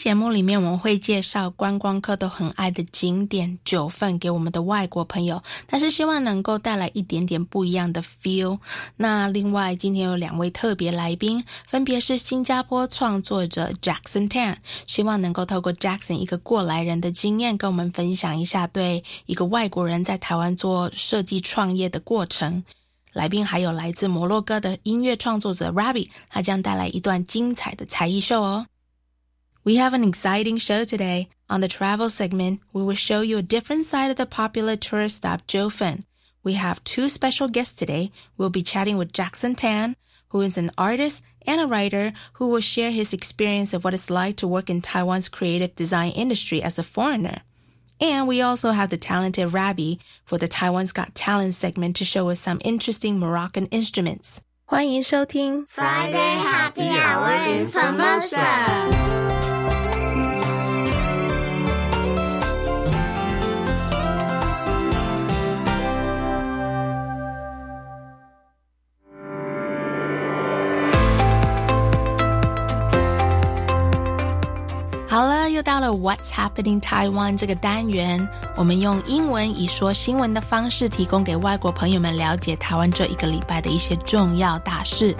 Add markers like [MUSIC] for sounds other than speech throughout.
节目里面我们会介绍观光客都很爱的景点九份给我们的外国朋友，但是希望能够带来一点点不一样的 feel。那另外今天有两位特别来宾，分别是新加坡创作者 Jackson Tan，希望能够透过 Jackson 一个过来人的经验，跟我们分享一下对一个外国人在台湾做设计创业的过程。来宾还有来自摩洛哥的音乐创作者 Rabi，他将带来一段精彩的才艺秀哦。We have an exciting show today. On the travel segment, we will show you a different side of the popular tourist stop Jiufen. We have two special guests today. We'll be chatting with Jackson Tan, who is an artist and a writer who will share his experience of what it's like to work in Taiwan's creative design industry as a foreigner. And we also have the talented Rabi for the Taiwan's Got Talent segment to show us some interesting Moroccan instruments. 欢迎收听 Friday Happy Hour Information。好了，又到了 What's Happening Taiwan 这个单元，我们用英文以说新闻的方式，提供给外国朋友们了解台湾这一个礼拜的一些重要大事。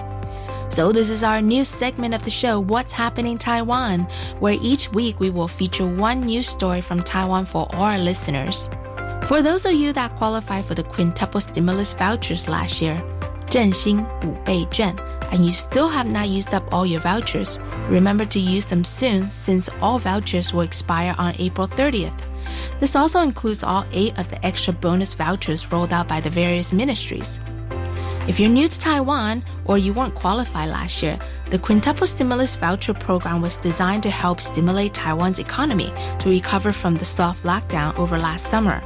So this is our new segment of the show, What's Happening Taiwan, where each week we will feature one news story from Taiwan for all our listeners. For those of you that qualify for the quintuple stimulus vouchers last year, 振兴五倍券 and you still have not used up all your vouchers, remember to use them soon since all vouchers will expire on April 30th. This also includes all eight of the extra bonus vouchers rolled out by the various ministries. If you're new to Taiwan or you weren't qualified last year, the Quintuple Stimulus Voucher Program was designed to help stimulate Taiwan's economy to recover from the soft lockdown over last summer.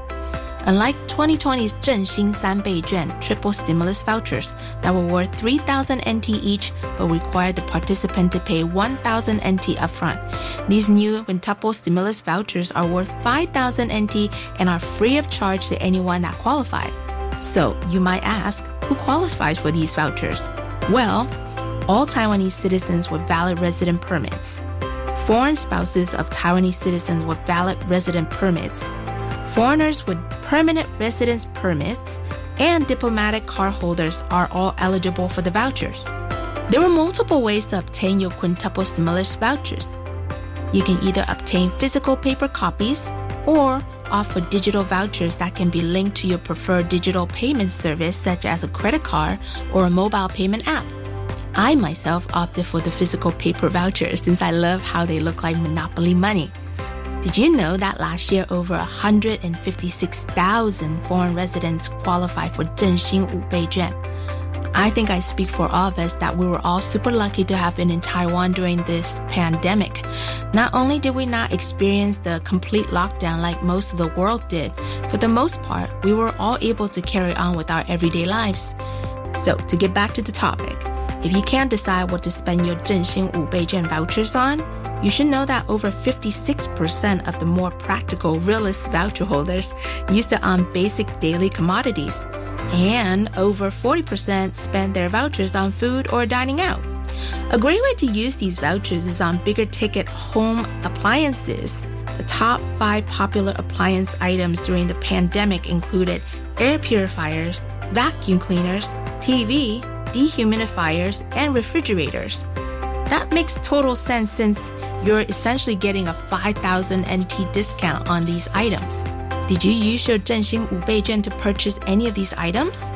unlike 2020's Zhenxin San Juan triple stimulus vouchers that were worth 3,000 NT each but required the participant to pay 1,000 NT upfront. These new quintuple stimulus vouchers are worth 5,000 NT and are free of charge to anyone that qualified. So, you might ask, who qualifies for these vouchers? Well, all Taiwanese citizens with valid resident permits. Foreign spouses of Taiwanese citizens with valid resident permits Foreigners with permanent residence permits and diplomatic card holders are all eligible for the vouchers. There are multiple ways to obtain your quintuple stimulus vouchers. You can either obtain physical paper copies or offer digital vouchers that can be linked to your preferred digital payment service such as a credit card or a mobile payment app. I myself opted for the physical paper vouchers since I love how they look like Monopoly money. Did you know that last year over 156,000 foreign residents qualified for 振兴五倍券? I think I speak for all of us that we were all super lucky to have been in Taiwan during this pandemic. Not only did we not experience the complete lockdown like most of the world did, for the most part, we were all able to carry on with our everyday lives. So, to get back to the topic, if you can't decide what to spend your 振兴五倍券 vouchers on, you should know that over 56% of the more practical realist voucher holders use it on basic daily commodities, and over 40% spend their vouchers on food or dining out. A great way to use these vouchers is on bigger ticket home appliances. The top five popular appliance items during the pandemic included air purifiers, vacuum cleaners, TV, dehumidifiers, and refrigerators. That makes total sense since you're essentially getting a 5,000 NT discount on these items. Did you use your 振兴五倍券 to purchase any of these items?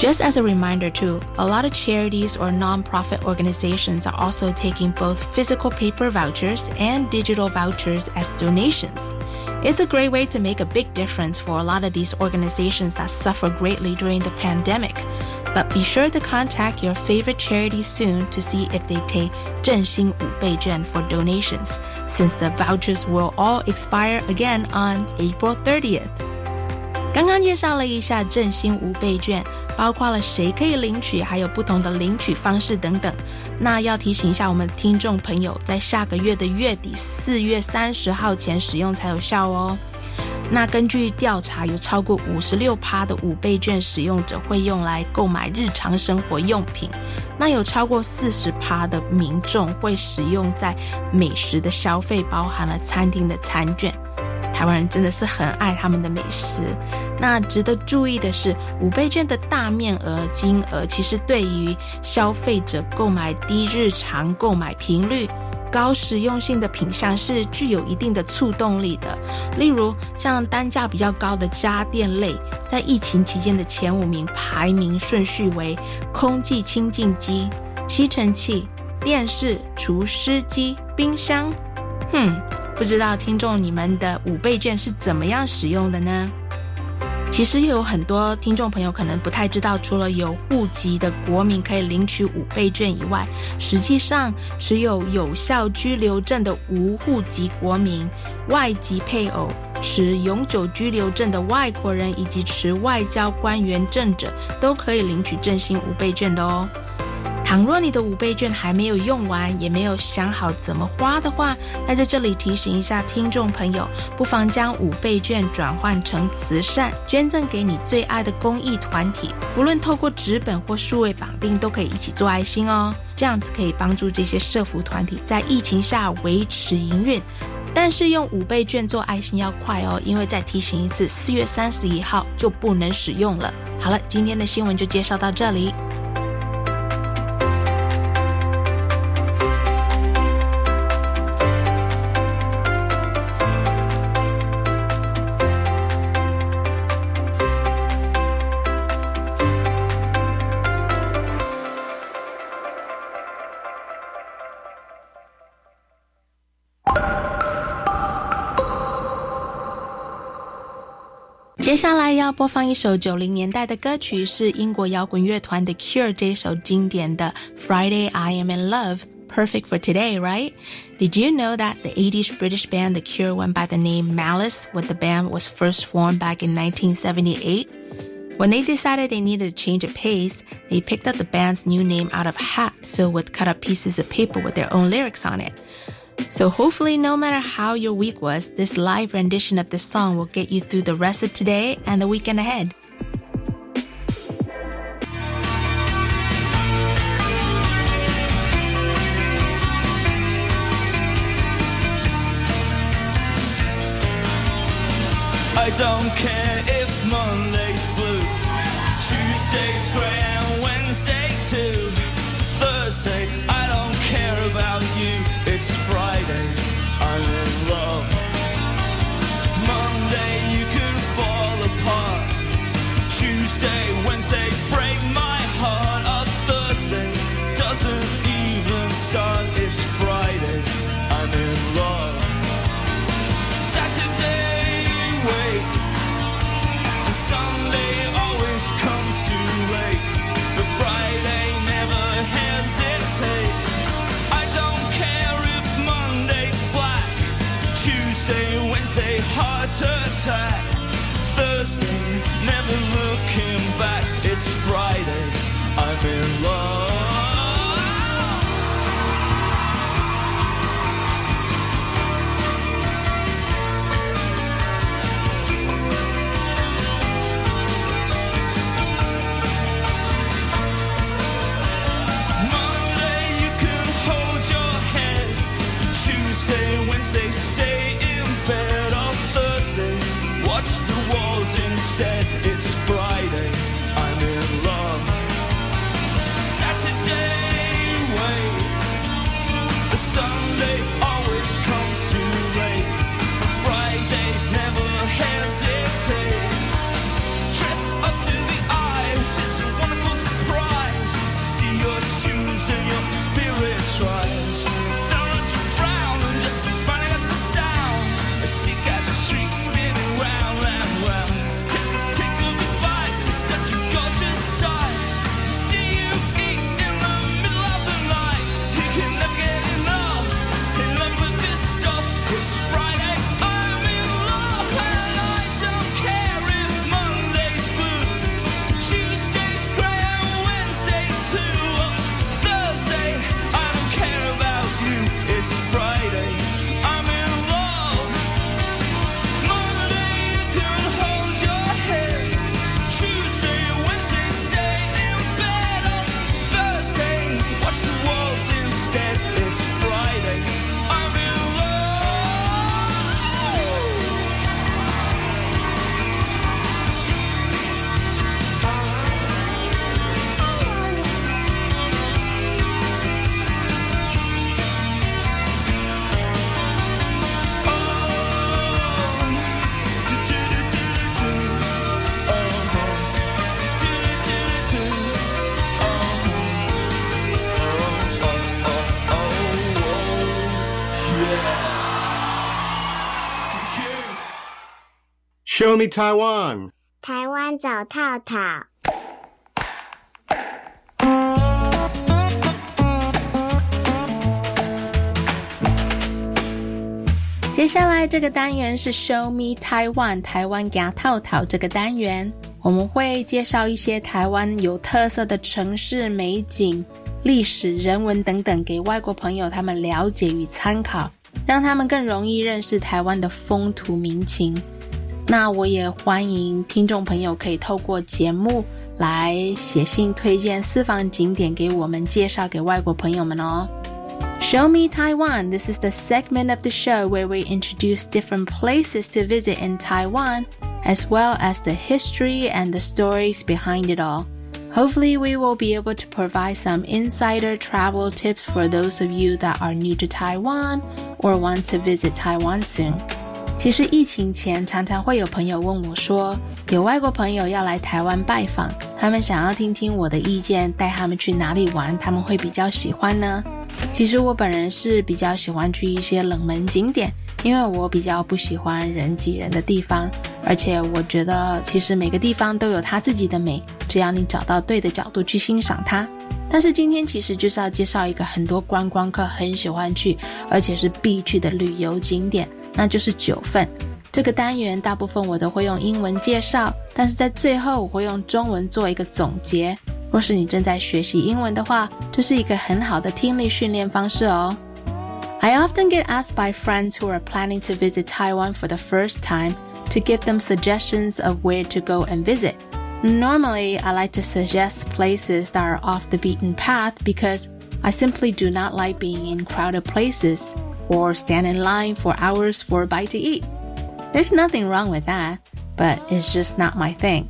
Just as a reminder, too, a lot of charities or nonprofit organizations are also taking both physical paper vouchers and digital vouchers as donations. It's a great way to make a big difference for a lot of these organizations that suffer greatly during the pandemic. But be sure to contact your favorite charity soon to see if they take 振兴五倍券 for donations, since the vouchers will all expire again on April 30th. 刚刚介绍了一下振兴五倍券，包括了谁可以领取，还有不同的领取方式等等。那要提醒一下我们听众朋友，在下个月的月底四月三十号前使用才有效哦。那根据调查，有超过五十六趴的五倍券使用者会用来购买日常生活用品，那有超过四十趴的民众会使用在美食的消费，包含了餐厅的餐券。台湾人真的是很爱他们的美食。那值得注意的是，五倍券的大面额金额其实对于消费者购买低日常购买频率、高实用性的品项是具有一定的促动力的。例如，像单价比较高的家电类，在疫情期间的前五名排名顺序为空气清净机、吸尘器、电视、除湿机、冰箱。哼。不知道听众你们的五倍券是怎么样使用的呢？其实有很多听众朋友可能不太知道，除了有户籍的国民可以领取五倍券以外，实际上持有有效居留证的无户籍国民、外籍配偶、持永久居留证的外国人以及持外交官员证者，都可以领取振兴五倍券的哦。倘若你的五倍券还没有用完，也没有想好怎么花的话，那在这里提醒一下听众朋友，不妨将五倍券转换成慈善，捐赠给你最爱的公益团体。不论透过纸本或数位绑定，都可以一起做爱心哦。这样子可以帮助这些社福团体在疫情下维持营运。但是用五倍券做爱心要快哦，因为再提醒一次，四月三十一号就不能使用了。好了，今天的新闻就介绍到这里。要播放一首九零年代的歌曲，是英国摇滚乐团 The Cure 这首经典的《Friday I Am in Love》，perfect for today, right? Did you know that the 80s British band The Cure went by the name Malice when the band was first formed back in 1978? When they decided they needed a change of pace, they picked up the band's new name out of a hat filled with cut up pieces of paper with their own lyrics on it. So hopefully, no matter how your week was, this live rendition of this song will get you through the rest of today and the weekend ahead. I don't care attack. Show me Taiwan. 台湾找套套。接下来这个单元是 Show Me Taiwan，台湾夹套套这个单元，我们会介绍一些台湾有特色的城市美景、历史、人文等等，给外国朋友他们了解与参考，让他们更容易认识台湾的风土民情。那我也欢迎听众朋友可以透过节目来写信推荐私房景点给我们介绍给外国朋友们哦。Show Me Taiwan. This is the segment of the show where we introduce different places to visit in Taiwan, as well as the history and the stories behind it all. Hopefully, we will be able to provide some insider travel tips for those of you that are new to Taiwan or want to visit Taiwan soon. 其实疫情前，常常会有朋友问我说，有外国朋友要来台湾拜访，他们想要听听我的意见，带他们去哪里玩，他们会比较喜欢呢？其实我本人是比较喜欢去一些冷门景点，因为我比较不喜欢人挤人的地方，而且我觉得其实每个地方都有它自己的美，只要你找到对的角度去欣赏它。但是今天其实就是要介绍一个很多观光客很喜欢去，而且是必去的旅游景点，那就是九份。这个单元大部分我都会用英文介绍，但是在最后我会用中文做一个总结。若是你正在学习英文的话，这是一个很好的听力训练方式哦。I often get asked by friends who are planning to visit Taiwan for the first time to give them suggestions of where to go and visit. Normally, I like to suggest places that are off the beaten path because I simply do not like being in crowded places or stand in line for hours for a bite to eat. There's nothing wrong with that, but it's just not my thing.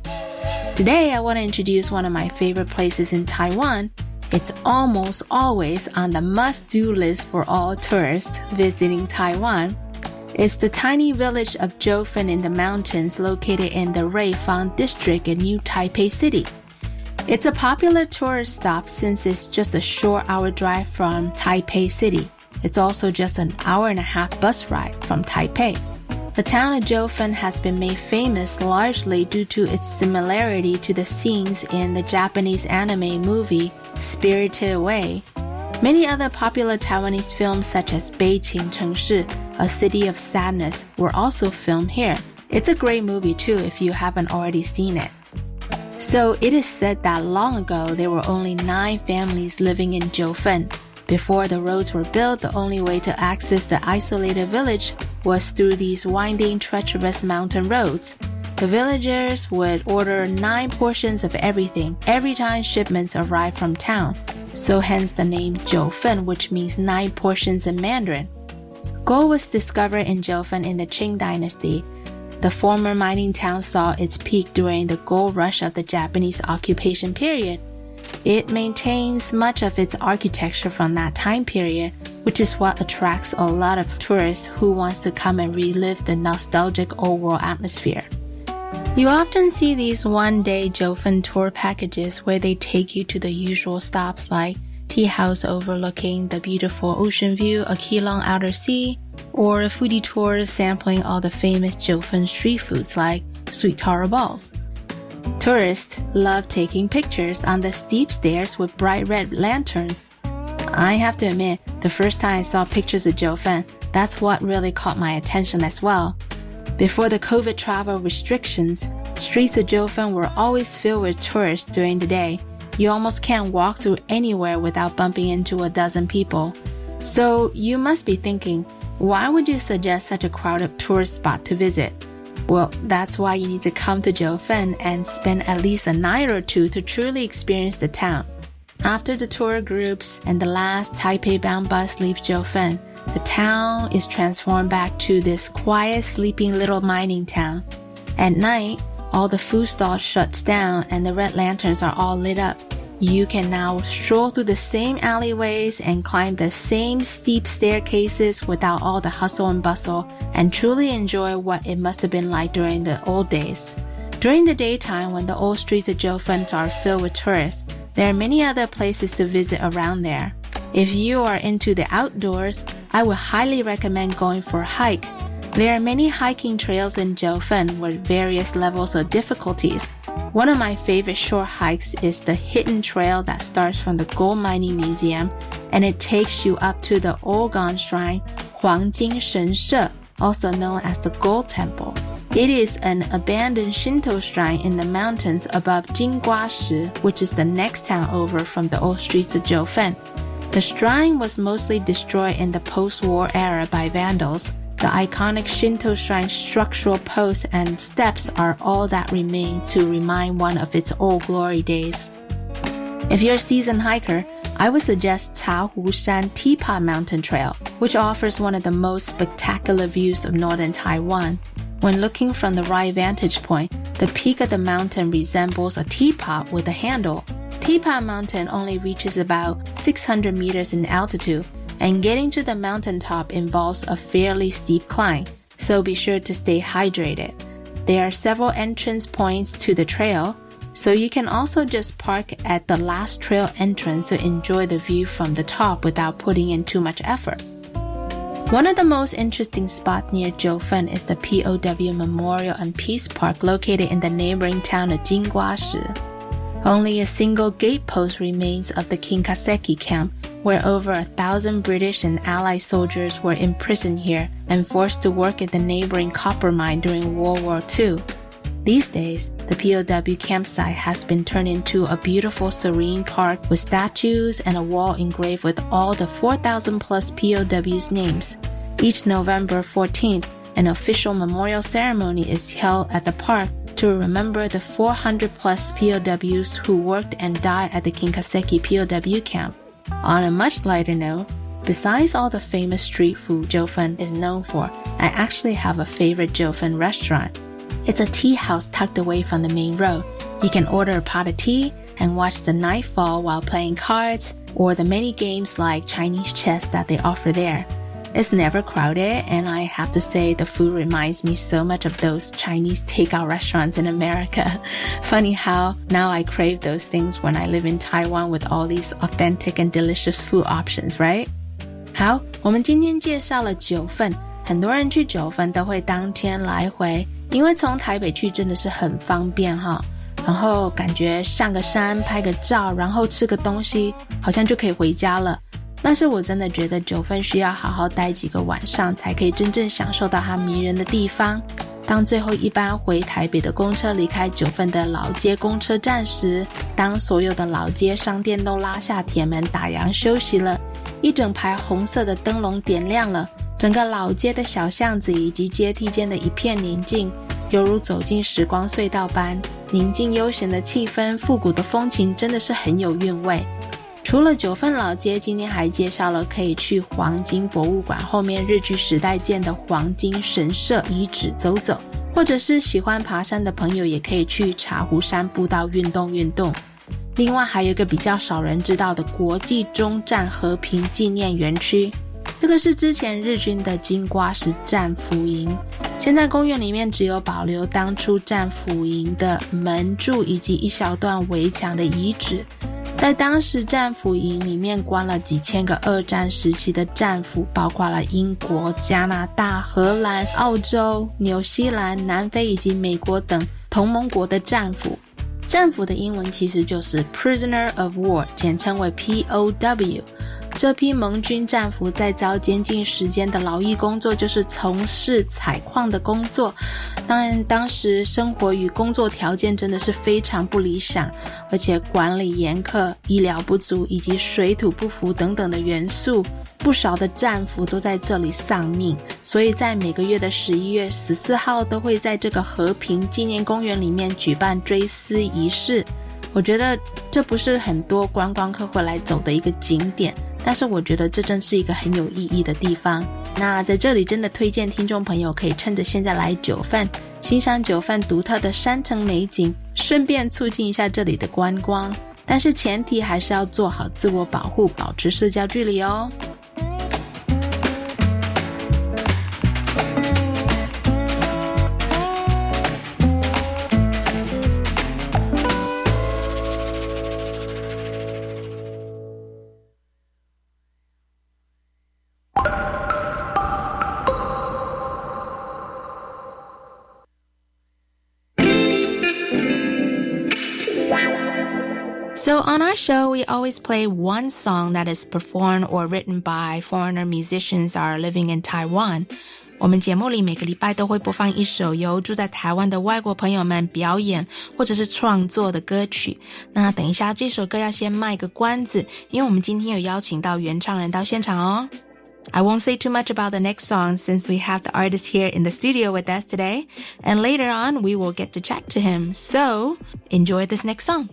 Today, I want to introduce one of my favorite places in Taiwan. It's almost always on the must do list for all tourists visiting Taiwan. It's the tiny village of Jiufen in the mountains located in the Ruifang district in New Taipei City. It's a popular tourist stop since it's just a short hour drive from Taipei City. It's also just an hour and a half bus ride from Taipei. The town of Jiufen has been made famous largely due to its similarity to the scenes in the Japanese anime movie Spirited Away. Many other popular Taiwanese films such as Beiqing Chengshi, A City of Sadness, were also filmed here. It's a great movie too if you haven't already seen it. So it is said that long ago there were only nine families living in Jiufen. Before the roads were built, the only way to access the isolated village was through these winding, treacherous mountain roads. The villagers would order nine portions of everything every time shipments arrived from town, so hence the name Jiufen, which means nine portions in Mandarin. Gold was discovered in Jiufen in the Qing dynasty. The former mining town saw its peak during the gold rush of the Japanese occupation period. It maintains much of its architecture from that time period, which is what attracts a lot of tourists who wants to come and relive the nostalgic old world atmosphere. You often see these one-day Jiufen tour packages where they take you to the usual stops like tea house overlooking the beautiful ocean view of Keelung Outer Sea, or a foodie tour sampling all the famous Jiufen street foods like sweet taro balls. Tourists love taking pictures on the steep stairs with bright red lanterns. I have to admit, the first time I saw pictures of Jiufen, that's what really caught my attention as well. Before the COVID travel restrictions, streets of Jiufen were always filled with tourists during the day. You almost can't walk through anywhere without bumping into a dozen people. So you must be thinking, why would you suggest such a crowded tourist spot to visit? Well, that's why you need to come to Jiufen and spend at least a night or two to truly experience the town. After the tour groups and the last Taipei bound bus leaves Jiufen, the town is transformed back to this quiet, sleeping little mining town. At night, all the food stalls shuts down and the red lanterns are all lit up. You can now stroll through the same alleyways and climb the same steep staircases without all the hustle and bustle and truly enjoy what it must have been like during the old days. During the daytime, when the old streets of Jiufen are filled with tourists, there are many other places to visit around there. If you are into the outdoors, I would highly recommend going for a hike. There are many hiking trails in Jiufen with various levels of difficulties. One of my favorite short hikes is the hidden trail that starts from the gold mining museum and it takes you up to the Ogon Shrine, Huangjing She, also known as the Gold Temple. It is an abandoned Shinto shrine in the mountains above Jingguashi, which is the next town over from the old streets of Jiufen. The shrine was mostly destroyed in the post-war era by vandals. The iconic Shinto shrine structural posts and steps are all that remain to remind one of its old glory days. If you're a seasoned hiker, I would suggest Chahu Shan Teapot Mountain Trail, which offers one of the most spectacular views of northern Taiwan. When looking from the right vantage point, the peak of the mountain resembles a teapot with a handle. Teapot Mountain only reaches about 600 meters in altitude and getting to the mountaintop involves a fairly steep climb, so be sure to stay hydrated. There are several entrance points to the trail, so you can also just park at the last trail entrance to enjoy the view from the top without putting in too much effort. One of the most interesting spots near Jiufen is the POW Memorial and Peace Park located in the neighboring town of Jingguashi. Only a single gatepost remains of the Kinkaseki camp, where over a thousand British and Allied soldiers were imprisoned here and forced to work at the neighboring copper mine during World War II. These days, the POW campsite has been turned into a beautiful serene park with statues and a wall engraved with all the 4,000 plus POWs names. Each November 14th, an official memorial ceremony is held at the park to remember the 400 plus POWs who worked and died at the Kinkaseki POW camp. On a much lighter note, besides all the famous street food Jiufen is known for, I actually have a favorite Jiufen restaurant. It's a tea house tucked away from the main road. You can order a pot of tea and watch the night fall while playing cards or the many games like Chinese chess that they offer there. It's never crowded, and I have to say the food reminds me so much of those Chinese takeout restaurants in America. [LAUGHS] Funny how now I crave those things when I live in Taiwan with all these authentic and delicious food options, right? 好，我们今天介绍了九份，很多人去九份都会当天来回，因为从台北去真的是很方便哈。然后感觉上个山拍个照，然后吃个东西，好像就可以回家了。 但是我真的觉得九份需要好好待几个晚上，才可以真正享受到它迷人的地方。当最后一班回台北的公车离开九份的老街公车站时，当所有的老街商店都拉下铁门打烊休息了，一整排红色的灯笼点亮了，整个老街的小巷子以及阶梯间的一片宁静，犹如走进时光隧道般宁静悠闲的气氛，复古的风情，真的是很有韵味。除了九份老街，今天还介绍了可以去黄金博物馆后面日据时代建的黄金神社遗址走走，或者是喜欢爬山的朋友也可以去茶壶山步道运动运动。另外还有一个比较少人知道的国际中战和平纪念园区，这个是之前日军的金瓜石战俘营，现在公园里面只有保留当初战俘营的门柱以及一小段围墙的遗址。在当时战俘营里面关了几千个二战时期的战俘，包括了英国、加拿大、荷兰、澳洲、纽西兰、南非以及美国等同盟国的战俘。战俘的英文其实就是 prisoner of war，简称为 POW。这批盟军战俘在遭监禁时间的劳役工作就是从事采矿的工作，当然当时生活与工作条件真的是非常不理想，而且管理严苛、医疗不足以及水土不服等等的元素，不少的战俘都在这里丧命。所以在每个月的十一月十四号都会在这个和平纪念公园里面举办追思仪式。我觉得这不是很多观光客会来走的一个景点。但是我觉得这真是一个很有意义的地方。那在这里真的推荐听众朋友可以趁着现在来九份，欣赏九份独特的山城美景，顺便促进一下这里的观光。但是前提还是要做好自我保护，保持社交距离哦。on our show, we always play one song that is performed or written by foreigner musicians are living in Taiwan. 我们节目里每个礼拜都会播放一首由住在台湾的外国朋友们表演或者是创作的歌曲。那等一下这首歌要先卖个关子，因为我们今天有邀请到原唱人到现场哦。I won't say too much about the next song since we have the artist here in the studio with us today, and later on we will get to chat to him. So enjoy this next song.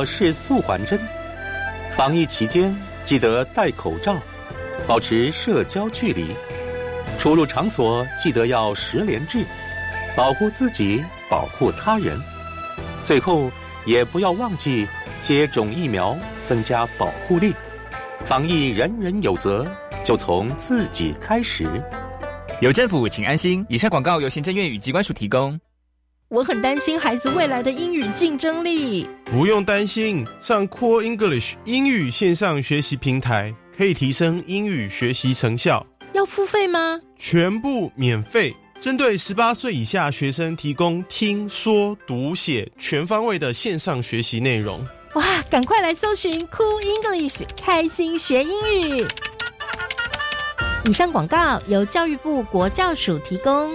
我是素环真。防疫期间记得戴口罩，保持社交距离，出入场所记得要十连制，保护自己，保护他人。最后也不要忘记接种疫苗，增加保护力。防疫人人有责，就从自己开始。有政府，请安心。以上广告由行政院与机关署提供。我很担心孩子未来的英语竞争力。不用担心，上 Core English 英语线上学习平台可以提升英语学习成效，要付费吗？全部免费。针对十八岁以下学生提供听说读写全方位的线上学习内容。哇，赶快来搜寻 Cool English，开心学英语。以上广告由教育部国教署提供。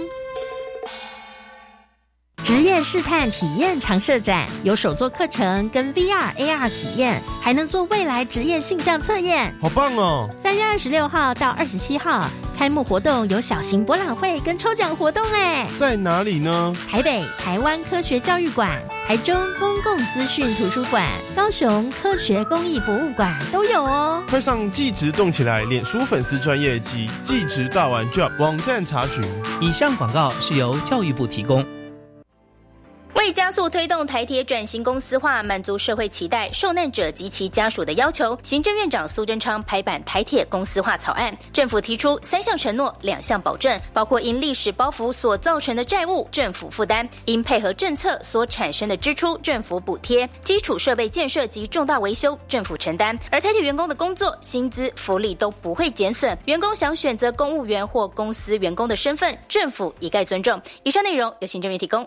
职业试探体验常设展有手作课程跟 VR、AR 体验，还能做未来职业性向测验。好棒哦！三月二十六号到二十七号开幕活动有小型博览会跟抽奖活动哎，在哪里呢？台北台湾科学教育馆、台中公共资讯图书馆、高雄科学公益博物馆都有哦。快上技职动起来脸书粉丝专业及技职大玩 Job 网站查询。以上广告是由教育部提供。为加速推动台铁转型公司化，满足社会期待、受难者及其家属的要求，行政院长苏贞昌拍板台铁公司化草案。政府提出三项承诺、两项保证，包括因历史包袱所造成的债务，政府负担；因配合政策所产生的支出，政府补贴；基础设备建设及重大维修，政府承担。而台铁员工的工作、薪资、福利都不会减损。员工想选择公务员或公司员工的身份，政府一概尊重。以上内容由行政院提供。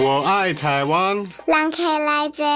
我爱台湾。人客来坐。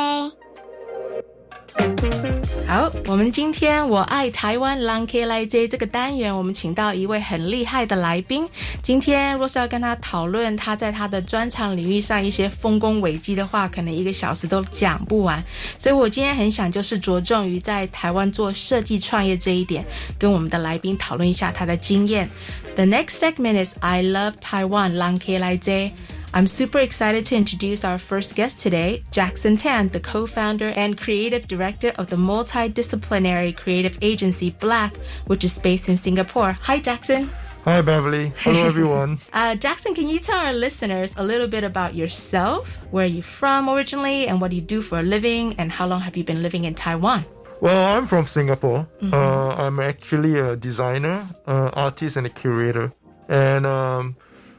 好，我们今天我爱台湾 l a n K 来 J 这个单元，我们请到一位很厉害的来宾。今天若是要跟他讨论他在他的专长领域上一些丰功伟绩的话，可能一个小时都讲不完。所以我今天很想就是着重于在台湾做设计创业这一点，跟我们的来宾讨论一下他的经验。The next segment is I love Taiwan l a n K 来 J。I'm super excited to introduce our first guest today, Jackson Tan, the co founder and creative director of the multidisciplinary creative agency Black, which is based in Singapore. Hi, Jackson. Hi, Beverly. Hello, [LAUGHS] everyone. uh, Jackson, can you tell our listeners a little bit about yourself, where are you're from originally, and what do you do for a living, and how long have you been living in Taiwan? Well, I'm from Singapore. Mm-hmm. Uh, I'm actually a designer, uh, artist, and a curator. And um,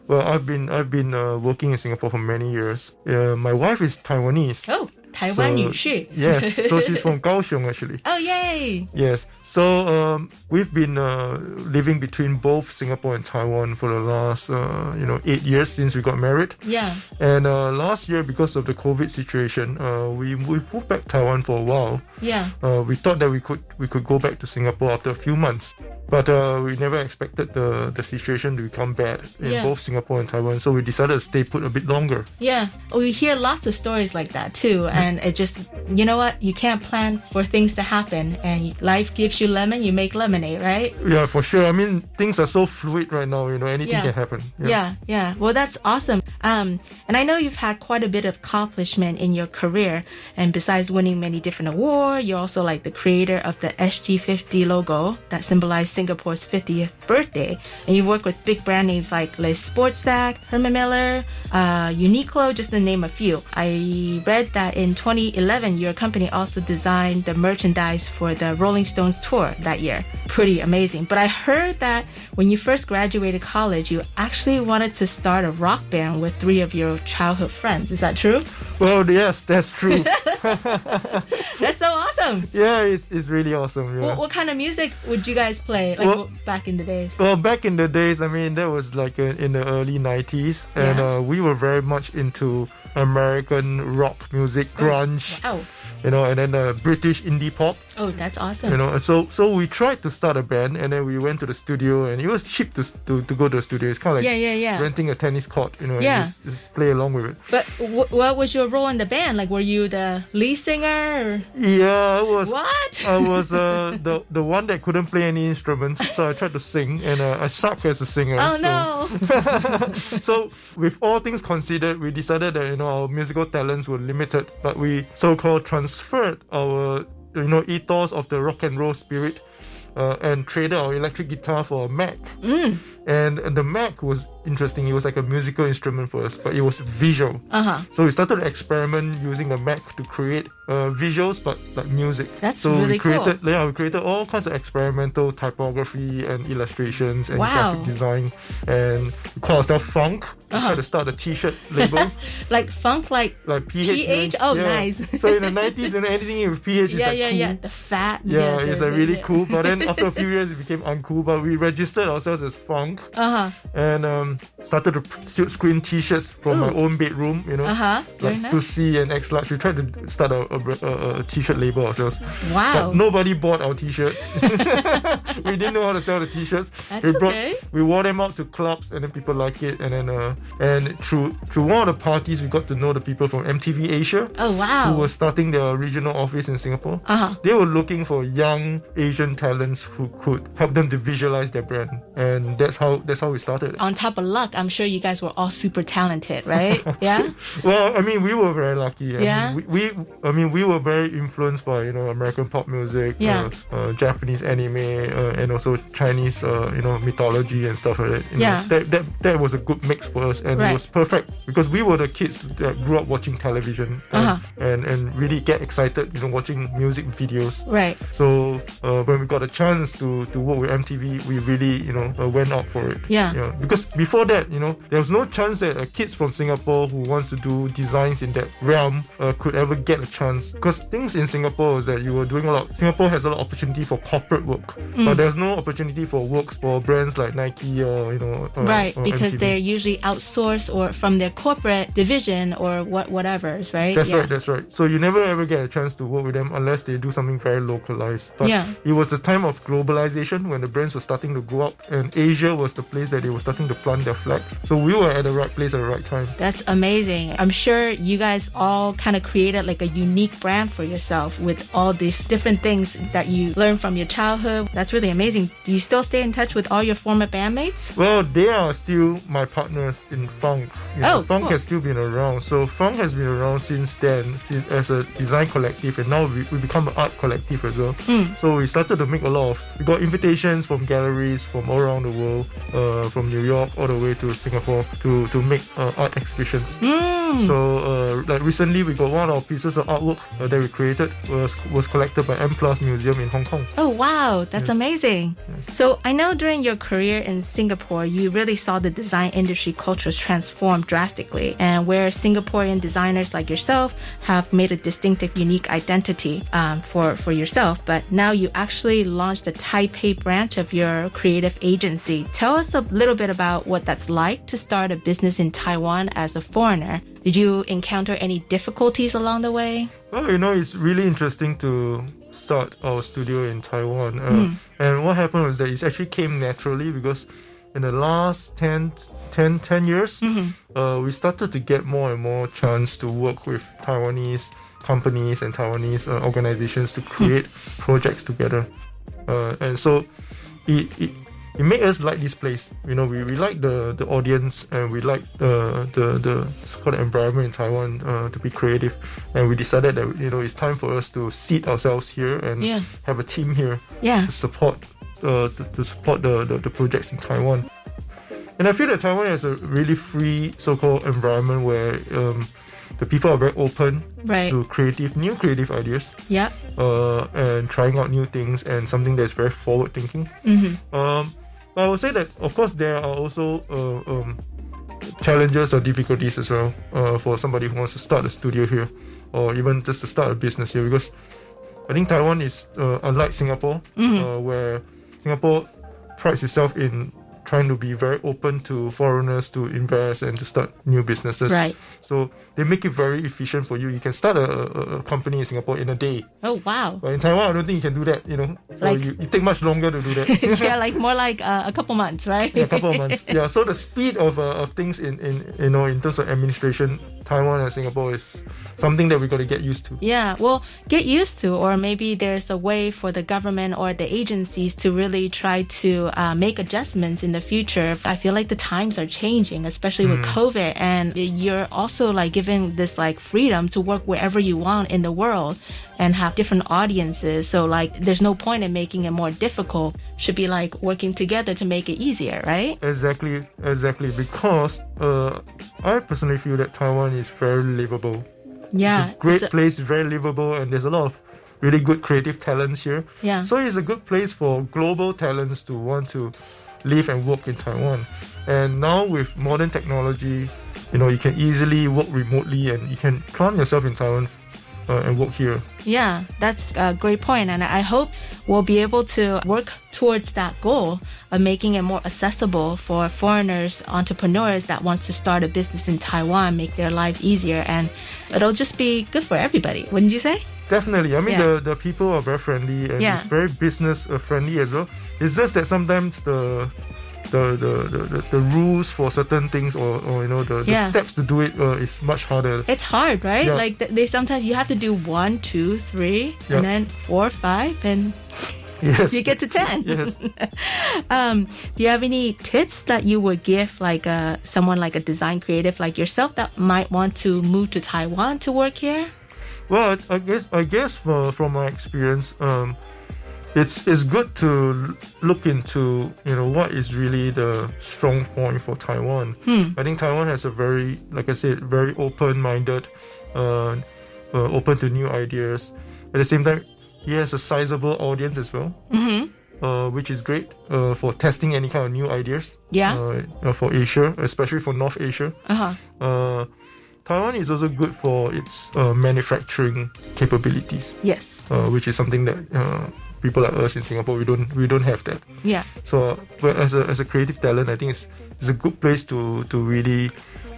well, I've been I've been uh, working in Singapore for many years. Uh, my wife is Taiwanese. Oh, Taiwan so, yes, so she's [LAUGHS] from Kaohsiung actually. Oh, yay! Yes, so um, we've been uh, living between both Singapore and Taiwan for the last uh, you know eight years since we got married. Yeah. And uh, last year, because of the COVID situation, uh, we we moved back Taiwan for a while. Yeah. Uh, we thought that we could we could go back to Singapore after a few months. But uh, we never expected the, the situation to become bad in yeah. both Singapore and Taiwan, so we decided to stay put a bit longer. Yeah, we hear lots of stories like that too, and it just, you know what, you can't plan for things to happen, and life gives you lemon, you make lemonade, right? Yeah, for sure. I mean, things are so fluid right now, you know, anything yeah. can happen. Yeah. yeah, yeah. Well, that's awesome. Um, and I know you've had quite a bit of accomplishment in your career, and besides winning many different awards, you're also like the creator of the SG50 logo that symbolized Singapore's 50th birthday. And you've worked with big brand names like Les Sportsac, Herman Miller, uh, Uniqlo, just to name a few. I read that in 2011, your company also designed the merchandise for the Rolling Stones tour that year. Pretty amazing. But I heard that when you first graduated college, you actually wanted to start a rock band with three of your childhood friends. Is that true? Well, yes, that's true. [LAUGHS] [LAUGHS] that's so awesome. Yeah, it's, it's really awesome. Yeah. What, what kind of music would you guys play? Like well, back in the days? Well, back in the days, I mean, that was like a, in the early 90s. And yeah. uh, we were very much into American rock music, oh, grunge. Oh, wow. You know, and then uh, British indie pop. Oh, that's awesome. You know, so so we tried to start a band, and then we went to the studio, and it was cheap to to, to go to the studio. It's kind of like yeah, yeah, yeah. renting a tennis court, you know, yeah. Just, just, play along with it. But w- what was your role in the band? Like, were you the lead singer? Or? Yeah, I was. What? I was uh, [LAUGHS] the the one that couldn't play any instruments, so I tried to sing, and uh, I suck as a singer. Oh so. no! [LAUGHS] so with all things considered, we decided that you know our musical talents were limited, but we so-called transferred our you know ethos of the rock and roll spirit uh, and traded our electric guitar for a Mac. Mm. And, and the Mac was interesting. It was like a musical instrument for us, but it was visual. Uh-huh. So we started to experiment using the Mac to create uh, visuals, but like music. That's so really we created, cool. Yeah, we created all kinds of experimental typography and illustrations and wow. graphic design, and we call ourselves Phunk. We Uh-huh. tried to start a T-shirt label. [LAUGHS] like Phunk, like like PH. PH? Oh, yeah. nice. so in the 90s, and anything with PH is yeah, like yeah, cool. yeah. The fat. Yeah, the, it's the, like really the, cool. But then [LAUGHS] after a few years, it became uncool. But we registered ourselves as Phunk Uh huh. and um, started to silk screen T-shirts from my own bedroom. You know, Uh huh. Very like nice. to see and X large. We tried to start a, a, a, a T-shirt label ourselves. Wow. But nobody bought our T-shirts. [LAUGHS] we didn't know how to sell the T-shirts. That's we brought, okay. we wore them out to clubs, and then people like it. And then uh, and through through one of the parties, we got to know the people from MTV Asia. Oh wow. Who was starting their regional office in Singapore? Uh huh. They were looking for young Asian talents who could help them to visualize their brand, and that's how that's how we started. On top of luck. I'm sure you guys were all super talented, right? [LAUGHS] yeah. well, I mean, we were very lucky. I Yeah? Mean, we, we, I mean, we were very influenced by you know American pop music, Yeah. uh, uh, Japanese anime, uh, and also Chinese, uh, you know, mythology and stuff like that. You know, Yeah. that, that that was a good mix for us, and Right. it was perfect because we were the kids that grew up watching television and, Uh-huh. and and really get excited, you know, watching music videos. Right. So uh, when we got a chance to, to work with MTV, we really you know uh, went out for it. Yeah. yeah. Because before that, you know, there was no chance that uh, kids from Singapore who wants to do designs in that realm uh, could ever get a chance. Because things in Singapore is that you were doing a lot. Singapore has a lot of opportunity for corporate work, Mm. but there's no opportunity for works for brands like Nike or you know. Uh, right, or because MTV. they're usually outsourced or from their corporate division or what whatever's, right? That's yeah. right, that's right. So you never ever get a chance to work with them unless they do something very localized. But Yeah. it was the time of globalization when the brands were starting to go up and Asia was the place that they were starting to plant their flags. So we were at the right place at the right time. That's amazing. I'm sure you guys all kind of created like a unique brand for yourself with all these different things that you learned from your childhood. That's really amazing. Do you still stay in touch with all your former bandmates? Well, they are still my partners in Phunk. You know, Oh, Phunk cool. has still been around. So Phunk has been around since then, since as a design collective, and now we, we become an art collective as well. Mm. So we started to make a lot of. We got invitations from galleries from all around the world, uh, from New York all the way to Singapore to to make uh, art exhibitions. Mm. So uh, like recently, we got one of our pieces of artwork uh, that we created was was collected by M Plus Museum in Hong Kong. Oh, wow. That's amazing. So I know during your career in Singapore, you really saw the design industry cultures transform drastically, and where Singaporean designers like yourself have made a distinctive, unique identity um, for, for yourself. But now you actually launched a Taipei branch of your creative agency. Tell us a little bit about what that's like to start a business in Taiwan as a foreigner. Did you encounter any difficulties along the way? Well, you know, it's really interesting to start our studio in Taiwan. Uh, Mm. And what happened was that it actually came naturally because in the last 10, 10, 10 years, uh, we started to get more and more chance to work with Taiwanese companies and Taiwanese uh, organizations to create projects together. Uh, and so it, it, it made us like this place. You know, we, we like the, the audience and we like the the the environment in Taiwan uh, to be creative. And we decided that you know it's time for us to seat ourselves here and Yeah. have a team here Yeah. to support uh, to, to support the, the, the projects in Taiwan. And I feel that Taiwan has a really free so-called environment where um, the people are very open Right. to creative, new creative ideas, Yeah. uh, and trying out new things and something that's very forward-thinking. Mm-hmm. Um, but I would say that, of course, there are also uh, um, challenges or difficulties as well uh, for somebody who wants to start a studio here or even just to start a business here because I think Taiwan is uh, unlike Singapore, Mhm. uh, where Singapore prides itself in trying to be very open to foreigners to invest and to start new businesses. Right. So they make it very efficient for you. You can start a, a, company in Singapore in a day. Oh, wow. But in Taiwan, I don't think you can do that. You know, so Like- you, you take much longer to do that. [LAUGHS] yeah, like more like uh, a couple months, right? Yeah, a couple of months. [LAUGHS] Yeah, so the speed of, uh, of things in, in you know in terms of administration, Taiwan and Singapore is something that we got to get used to. Yeah, well, get used to, or maybe there's a way for the government or the agencies to really try to uh, make adjustments in the future. I feel like the times are changing, especially with Mm. COVID, and you're also like given this like freedom to work wherever you want in the world and have different audiences. So like, there's no point in making it more difficult. Should be like working together to make it easier, right? Exactly, exactly. Because uh, I personally feel that Taiwan is very livable. Yeah, it's a great it's a- place, very livable, and there's a lot of really good creative talents here. Yeah. So it's a good place for global talents to want to live and work in Taiwan. And now with modern technology, you know, you can easily work remotely and you can plant yourself in Taiwan uh, and work here. Yeah, that's a great point, and I hope we'll be able to work towards that goal of making it more accessible for foreigners, entrepreneurs that want to start a business in Taiwan, make their life easier, and it'll just be good for everybody, wouldn't you say? Definitely. I mean, Yeah. the, the people are very friendly and Yeah. it's very business uh, friendly as well. It's just that sometimes the the, the, the, the, rules for certain things or, or you know the, the steps to do it uh, is much harder. It's hard, right? Yeah. Like they sometimes you have to do one, two, three, Yeah. and then four, five, and [LAUGHS] Yes. You get to 10. Yes. [LAUGHS] um, do you have any tips that you would give like uh, someone like a design creative like yourself that might want to move to Taiwan to work here? Well, I, I guess I guess uh, from my experience, um, it's it's good to look into you know what is really the strong point for Taiwan. Hmm. I think Taiwan has a very, like I said, very open-minded, uh, uh, open to new ideas. At the same time, he has a sizable audience as well, Mm-hmm. uh, which is great uh, for testing any kind of new ideas. Yeah. Uh, uh, for Asia, especially for North Asia. Uh-huh. Taiwan is also good for its uh, manufacturing capabilities. Yes. Uh, which is something that uh, people like us in Singapore we don't we don't have that. Yeah. So, but as a as a creative talent, I think it's it's a good place to to really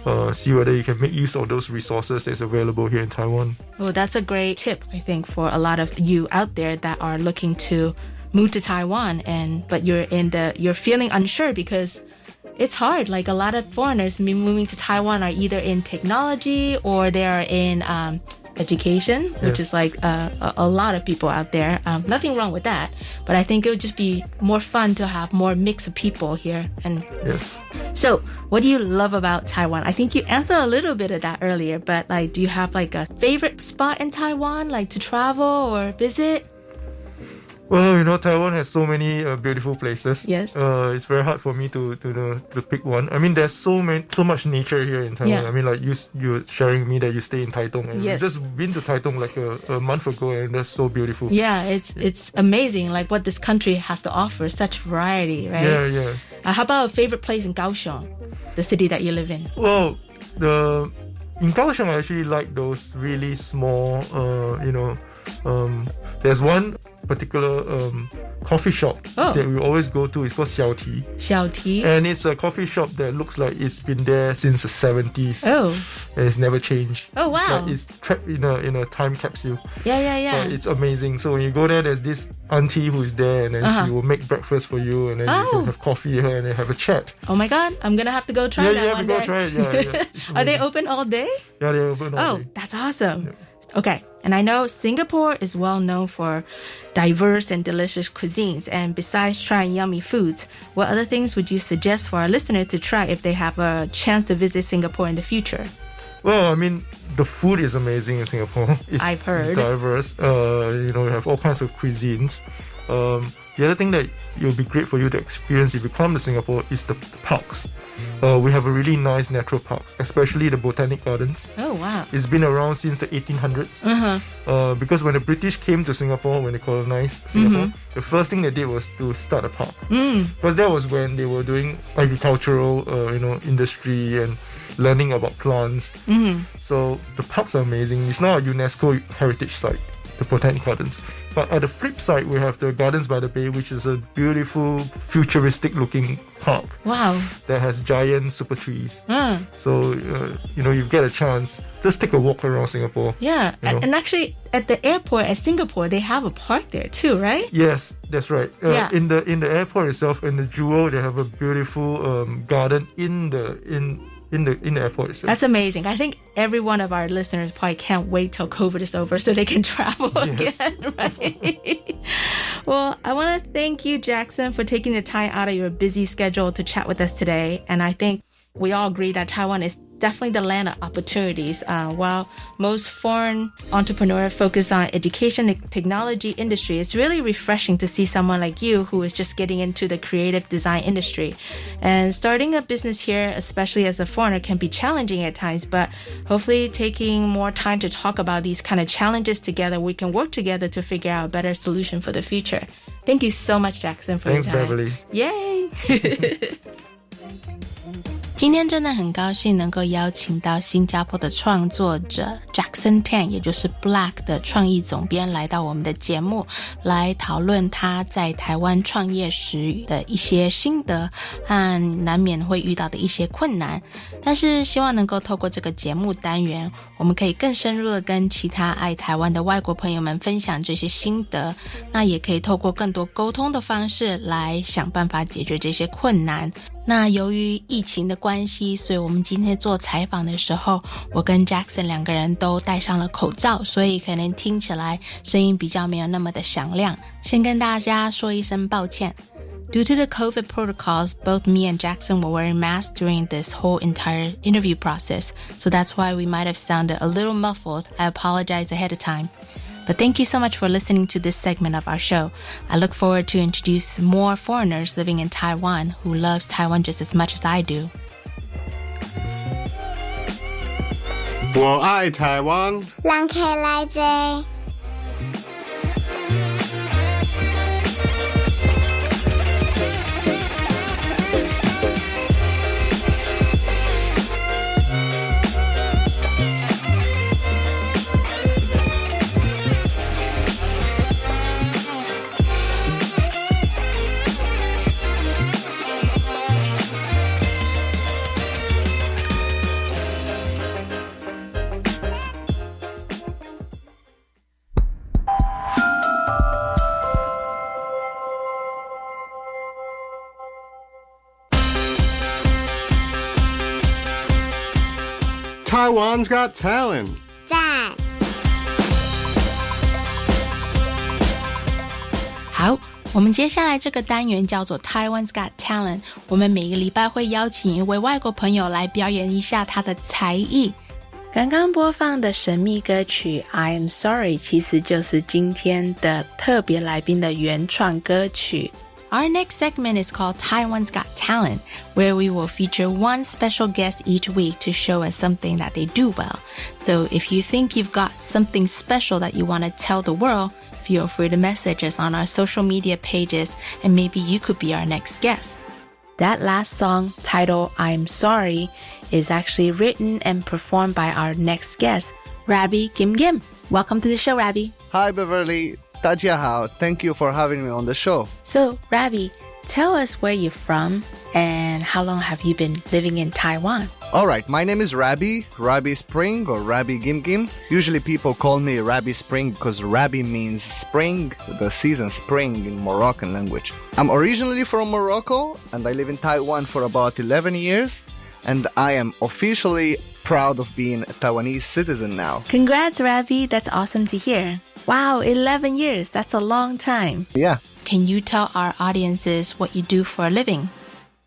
uh, see whether you can make use of those resources that's available here in Taiwan. Well, that's a great tip, I think, for a lot of you out there that are looking to move to Taiwan and but you're in the you're feeling unsure because it's hard. Like a lot of foreigners me- moving to Taiwan are either in technology or they are in um, education, which is like uh, a, a lot of people out there. Um, nothing wrong with that, but I think it would just be more fun to have more mix of people here. And Yes. so, what do you love about Taiwan? I think you answered a little bit of that earlier, but like, do you have like a favorite spot in Taiwan, like to travel or visit? Well, you know, Taiwan has so many uh, beautiful places. Yes. Uh, it's very hard for me to to know, to pick one. I mean, there's so many so much nature here in Taiwan. Yeah. I mean, like you you sharing with me that you stay in Taitung, and Yes. just been to Taitung like a, a month ago, and that's so beautiful. Yeah, it's it's amazing, like what this country has to offer, such variety, right? Yeah, yeah. Uh, how about a favorite place in Kaohsiung, the city that you live in? Well, the in Kaohsiung, I actually like those really small. Uh, you know, um, there's one particular um, coffee shop Oh. that we always go to. It's called Xiao Ti. Xiao Ti. And it's a coffee shop that looks like it's been there since the 70s. Oh. And it's never changed. Oh, wow. like it's trapped in a in a time capsule. Yeah, yeah, yeah. But it's amazing. So when you go there, there's this auntie who's there, and then Uh-huh. she will make breakfast for you, and then you Oh. can have coffee with her, and then have a chat. Oh my God, I'm gonna have to go try Yeah, that you have to go day. try it, yeah, yeah. [LAUGHS] Are they open all day? Yeah, they open all Oh, day. Oh, that's awesome. Okay, and I know Singapore is well known for diverse and delicious cuisines. And besides trying yummy foods, what other things would you suggest for our listener to try if they have a chance to visit Singapore in the future? Well, I mean, the food is amazing in Singapore. [LAUGHS] It's, I've heard. It's diverse. Uh, you know, we have all kinds of cuisines. Um, the other thing that it will be great for you to experience if you come to Singapore is the parks. Uh, we have a really nice natural park, especially the Botanic Gardens. Oh wow. It's been around since the 1800s. Uh-huh. Uh, because when the British came to Singapore, when they colonized Singapore, Mhm. the first thing they did was to start a park. Mm. Because that was when they were doing agricultural, uh, you know, industry and learning about plants. Mhm. So the parks are amazing. It's now a UNESCO heritage site, the Botanic Gardens. But at the flip side, we have the Gardens by the Bay, which is a beautiful, futuristic-looking park Wow. that has giant super trees. Uh, So uh, you know, you get a chance. Just take a walk around Singapore. yeah, You know. and actually at the airport at Singapore, they have a park there too, right? Yes, that's right. Uh, Yeah. In the in the airport itself, in the Jewel, they have a beautiful um, garden in the in in the in the airport itself. That's amazing. I think every one of our listeners probably can't wait till COVID is over so they can [LAUGHS] travel again, [LAUGHS] right? well, I want to thank you, Jackson, for taking the time out of your busy schedule to chat with us today. And I think we all agree that Taiwan is definitely the land of opportunities. Uh, while most foreign entrepreneurs focus on education and technology industry, it's really refreshing to see someone like you who is just getting into the creative design industry. And starting a business here, especially as a foreigner, can be challenging at times, but hopefully taking more time to talk about these kind of challenges together, we can work together to figure out a better solution for the future. Thank you so much, Jackson, for Thanks, your time. Beverly. Yay! [LAUGHS] 今天真的很高兴能够邀请到新加坡的创作者 Jackson Tan，也就是 Black 的创意总编，来到我们的节目，来讨论他在台湾创业时的一些心得和难免会遇到的一些困难。但是希望能够透过这个节目单元，我们可以更深入的跟其他爱台湾的外国朋友们分享这些心得，那也可以透过更多沟通的方式来想办法解决这些困难。那由于疫情的关系，所以我们今天做采访的时候，我跟 Jackson 两个人都戴上了口罩，所以可能听起来声音比较没有那么的响亮。先跟大家说一声抱歉。Due to the COVID protocols, both me and Jackson were wearing masks during this whole entire interview process, so that's why we might have sounded a little muffled. I apologize ahead of time. But thank you so much for listening to this segment of our show. I look forward to introduce more foreigners living in Taiwan who loves Taiwan just as much as I do. 我爱台湾。让开来者。 Taiwan's got talent. 赞。好，我们接下来这个单元叫做 Taiwan's Got Talent。我们每个礼拜会邀请一位外国朋友来表演一下他的才艺。刚刚播放的神秘歌曲《I Am Sorry》其实就是今天的特别来宾的原创歌曲。Our next segment is called Taiwan's Got Talent, where we will feature one special guest each week to show us something that they do well. So if you think you've got something special that you want to tell the world, feel free to message us on our social media pages and maybe you could be our next guest. That last song, titled I'm Sorry, is actually written and performed by our next guest, Rabi Guim Guim. Welcome to the show, Rabi. Hi, Beverly. Dajia Thank you for having me on the show. So, Rabi, tell us where you're from and how long have you been living in Taiwan? All right, my name is Rabi, Rabi Spring or Rabi Guim Guim. Usually people call me Rabi Spring because Rabi means spring, the season spring in Moroccan language. I'm originally from Morocco and I live in Taiwan for about 11 years and I am officially proud of being a Taiwanese citizen now. Congrats, Rabi. That's awesome to hear. Wow, 11 years. That's a long time. Yeah. Can you tell our audiences what you do for a living?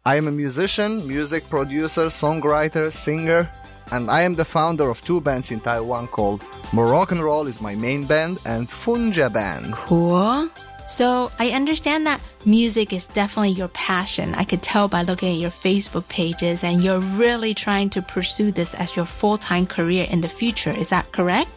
I am a musician, music producer, songwriter, singer, and I am the founder of two bands in Taiwan called Moroccan Roll is my main band and Funja Band. Cool. So I understand that music is definitely your passion. I could tell by looking at your Facebook pages and you're really trying to pursue this as your full-time career in the future. Is that correct?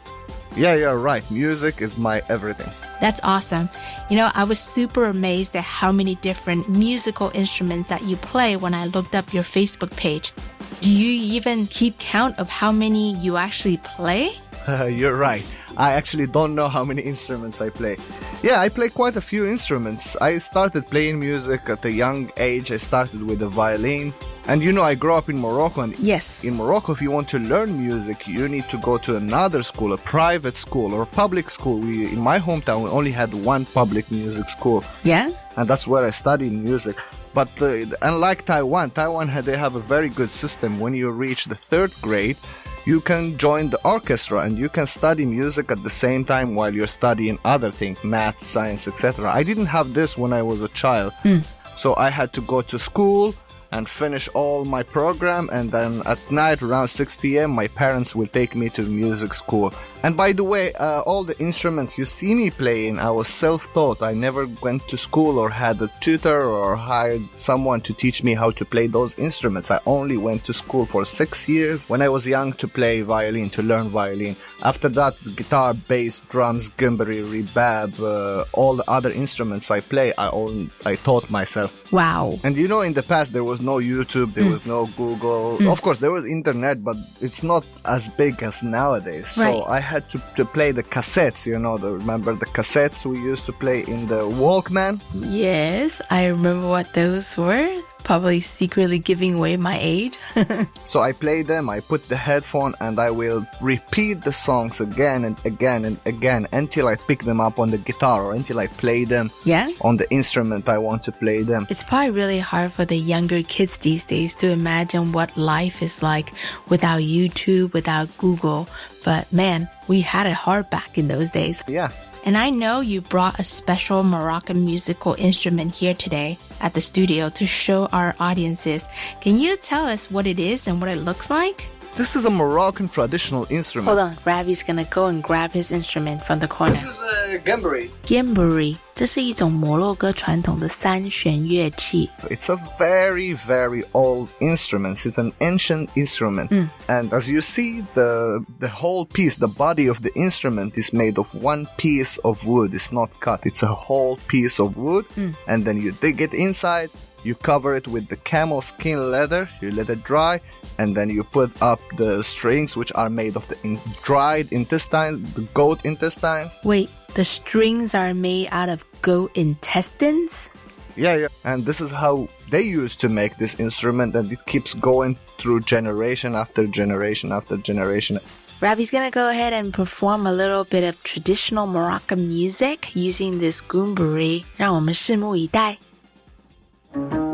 Yeah, you're right. Music is my everything. That's awesome. You know, I was super amazed at how many different musical instruments that you play when I looked up your Facebook page. Do you even keep count of how many you actually play? [LAUGHS] you're right. I actually don't know how many [LAUGHS] instruments I play. Yeah, I play quite a few instruments. I started playing music at a young age. I started with the violin. And you know, I grew up in Morocco. And yes. In Morocco, if you want to learn music, you need to go to another school, a private school or a public school. We, in my hometown, we only had one public music school. Yeah. And that's where I studied music. But uh, unlike Taiwan, Taiwan they have a very good system. When you reach the third grade, you can join the orchestra and you can study music at the same time while you're studying other things, math, science, etc. I didn't have this when I was a child. Mm. So I had to go to school and finish all my program and then at night around 6 p.m. my parents will take me to music school. And by the way, uh, all the instruments you see me playing, I was self-taught. I never went to school or had a tutor or hired someone to teach me how to play those instruments. I only went to school for six years when I was young to play violin, to learn violin. After that, guitar, bass, drums, gimbri, rebab, uh, all the other instruments I play, I all, I taught myself. Wow. And you know, in the past, there was no YouTube, there mm. was no Google. Mm. Of course, there was internet, but it's not as big as nowadays. Right. So I had to, to play the cassettes, you know, the, remember the cassettes we used to play in the Walkman? Yes, I remember what those were. Probably secretly giving away my age. [LAUGHS] so I play them, I put the headphone, and I will repeat the songs again and again and again until I pick them up on the guitar or until I play them yeah? on the instrument I want to play them. It's probably really hard for the younger kids these days to imagine what life is like without YouTube, without Google. But man, we had it hard back in those days. Yeah. And I know you brought a special Moroccan musical instrument here today at the studio to show our audiences. Can you tell us what it is and what it looks like? This is a Moroccan traditional instrument. Hold on, Rabi's gonna go and grab his instrument from the corner. This is uh, a gumbri. Gumbri. 这是一种摩洛哥传统的三弦乐器。It's a very, very old instrument. It's an ancient instrument. Mm. And as you see, the the whole piece, the body of the instrument is made of one piece of wood. It's not cut. It's a whole piece of wood. Mm. And then you dig it inside you cover it with the camel skin leather, you let it dry, and then you put up the strings, which are made of the in dried intestines, the goat intestines. Wait, the strings are made out of goat intestines? Yeah, yeah. And this is how they used to make this instrument, and it keeps going through generation after generation after generation. Rabi's gonna go ahead and perform a little bit of traditional Moroccan music using this gumbri. 让我们拭目以待。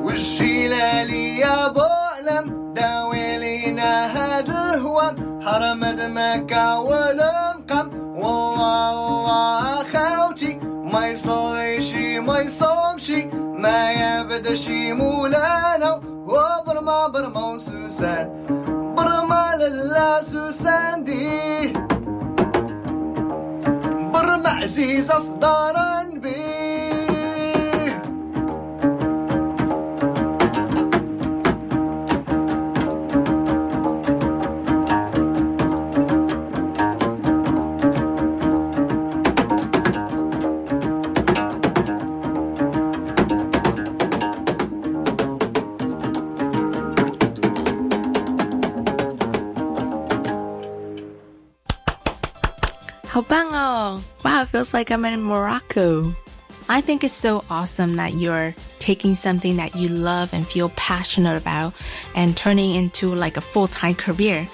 وشينا لي يا بولم داوي لينا هاد الهوام حرمت مكة والمقام والله الله خوتي ما يصليش ما يصومشي ما يبدش مولانا. وبرما برما وسوسان برما لله سوسان دي. برما عزيزة في دار feels like I'm in Morocco. I think it's so awesome that you're taking something that you love and feel passionate about and turning into like a full-time career.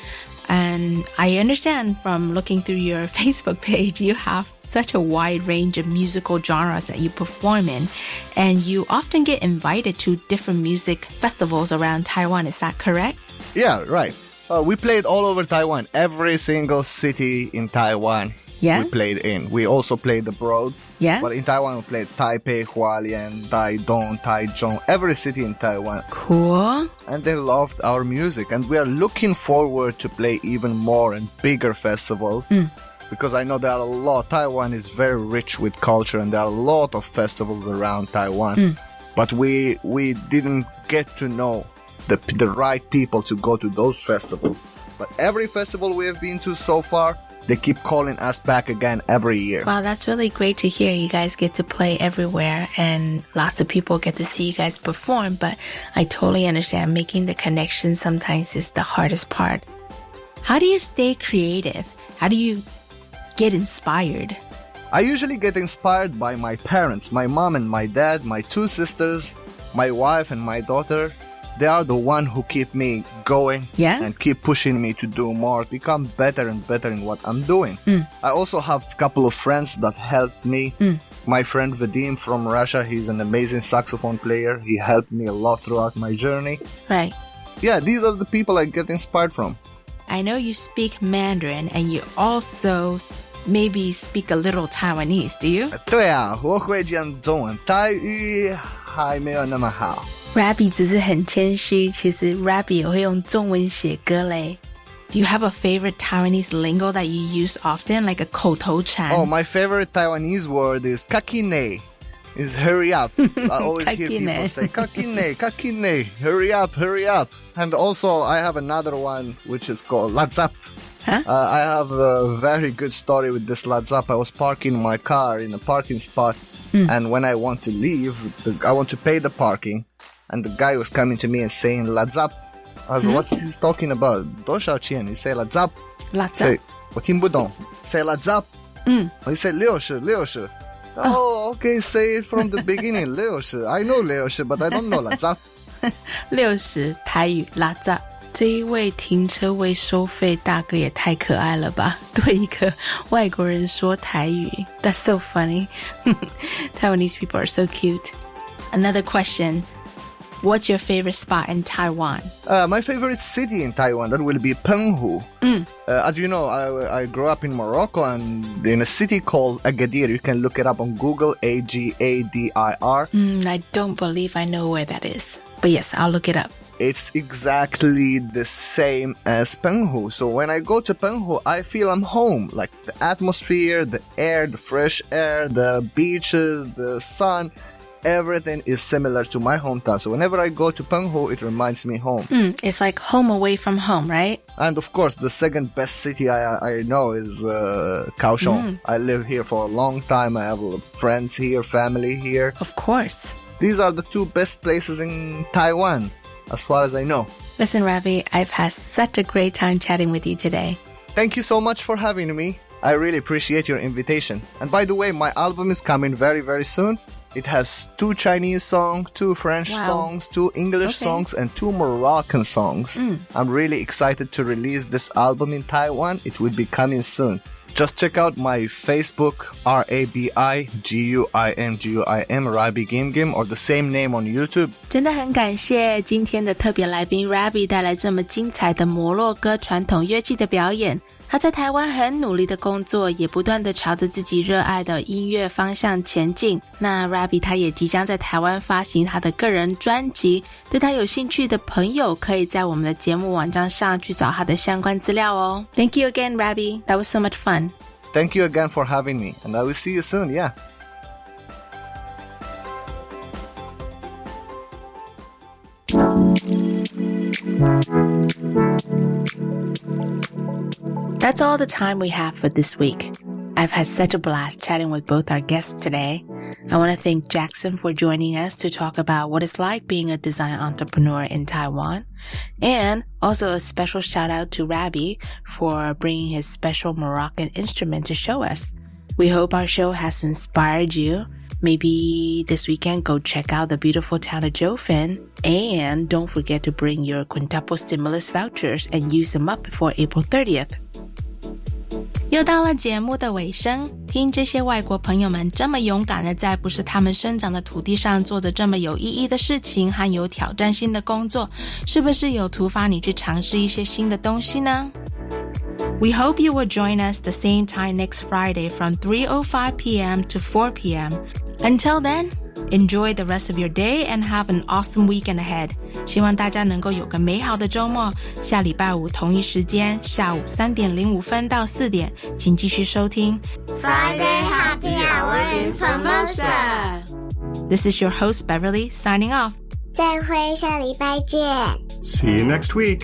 And I understand from looking through your [LAUGHS] Facebook page, you have such a wide range of musical genres that you perform in. And you often get invited to different music festivals around Taiwan. Is that correct? Yeah, right. Uh, we played all over Taiwan, every single city in Taiwan. Yeah? We played in. We also played abroad. Yeah? But in Taiwan, we played Taipei, Hualien, Taidong, Taichung, every city in Taiwan. Cool. And they loved our music. And we are looking forward to play even more and bigger festivals. Mm. Because I know there are a lot. Taiwan is very rich with culture and there are a lot of festivals around Taiwan. Mm. But we, we didn't get to know the, the right people to go to those festivals. But every festival we have been to so far, they keep calling us back again every year. Wow, that's really great to hear. You guys get to play everywhere and lots of people get to see you guys perform, but I totally understand making the connection sometimes is the hardest part. How do you stay creative? How do you get inspired? I usually get inspired by my parents, my mom and my dad, my two sisters, my wife and my daughter They are the one who keep me going yeah? and keep pushing me to do more, become better and better in what I'm doing. Mm. I also have a couple of friends that helped me. Mm. My friend Vadim from Russia, he's an amazing saxophone player. He helped me a lot throughout my journey. Right. Yeah, these are the people I get inspired from. I know you speak Mandarin and you also maybe speak a little Taiwanese, do you? 对啊，我会讲中文，台语 还没有那么好。Rabi 只是很谦虚，其实 Rabi 也会用中文写歌嘞。Do you have a favorite Taiwanese lingo that you use often, like a koto chan? Oh, my favorite Taiwanese word is kakine. Is hurry up. [LAUGHS] I always hear people say kakine, kakine, hurry up, hurry up. And also, I have another one which is called latzap. Huh? Uh, I have a very good story with this latzap. I was parking my car in a parking spot Hmm. and when I want to leave, the, I want to pay the parking, and the guy was coming to me and saying ladzap. I was, Hmm? what's he talking about? 多少钱? He say ladzap. Ladzap. Say, 我听不懂. Say ladzap. 嗯 He said 六十,六十. Oh, okay, say it from the beginning, [LAUGHS] 六十. I know 六十, but I don't know ladzap. 六十台语拉扎。 [LAUGHS] 这一位停车位收费大哥也太可爱了吧！对一个外国人说台语，That's so [LAUGHS] funny. [LAUGHS] Taiwanese people are so cute. Another question. What's your favorite spot in Taiwan? Uh, my favorite city in Taiwan that will be Penghu. Mm. Uh, as you know, I, I grew up in Morocco and in a city called Agadir. You can look it up on Google. A G A D I R. Mm, I don't believe I know where that is, but yes, I'll look it up. It's exactly the same as Penghu. So when I go to Penghu, I feel I'm home. Like the atmosphere, the air, the fresh air, the beaches, the sun everything is similar to my hometown. So whenever I go to Penghu, it reminds me home. Mm, it's like home away from home, right? And of course, the second best city I, I know is uh, Kaohsiung. Mm. I live here for a long time. I have friends here, family here. Of course. These are the two best places in Taiwan, as far as I know. Listen, Rabi, I've had such a great time chatting with you today. Thank you so much for having me. I really appreciate your invitation. And by the way, my album is coming very, very soon. It has two Chinese songs, two French Wow. songs, two English Okay. songs, and two Moroccan songs. Mm. I'm really excited to release this album in Taiwan. It will be coming soon. Just check out my Facebook, R A B I G U I M G U I M Rabi Guim Guim or the same name on YouTube。真的很感谢今天的特别来宾 Rabi 带来这么精彩的摩洛哥传统乐器的表演。他在台湾很努力的工作，也不断的朝着自己热爱的音乐方向前进。那 Rabbi 他也即将在台湾发行他的个人专辑，对他有兴趣的朋友可以在我们的节目网站上去找他的相关资料哦。Thank you again, Rabbi. That was so much fun. Thank you again for having me, and I will see you soon. Yeah. That's all the time we have for this week. I've had such a blast chatting with both our guests today. I want to thank Jackson for joining us to talk about what it's like being a design entrepreneur in Taiwan. And also a special shout out to Rabi for bringing his special Moroccan instrument to show us. We hope our show has inspired you. Maybe this weekend go check out the beautiful town of Jiufen. And don't forget to bring your quintuple stimulus vouchers and use them up before April 30th. 又到了节目的尾声，听这些外国朋友们这么勇敢的在不是他们生长的土地上做着这么有意义的事情和有挑战性的工作，是不是有突发你去尝试一些新的东西呢？We hope you will join us the same time next Friday from 3:05 p.m. to 4 p.m. Until then, enjoy the rest of your day and have an awesome weekend ahead. 希望大家能够有个美好的周末。下礼拜五同一时间，下午三点零五分到四点，请继续收听 Friday Happy Hour in Formosa。 This is your host Beverly signing off. 再会，下礼拜见。 See you next week.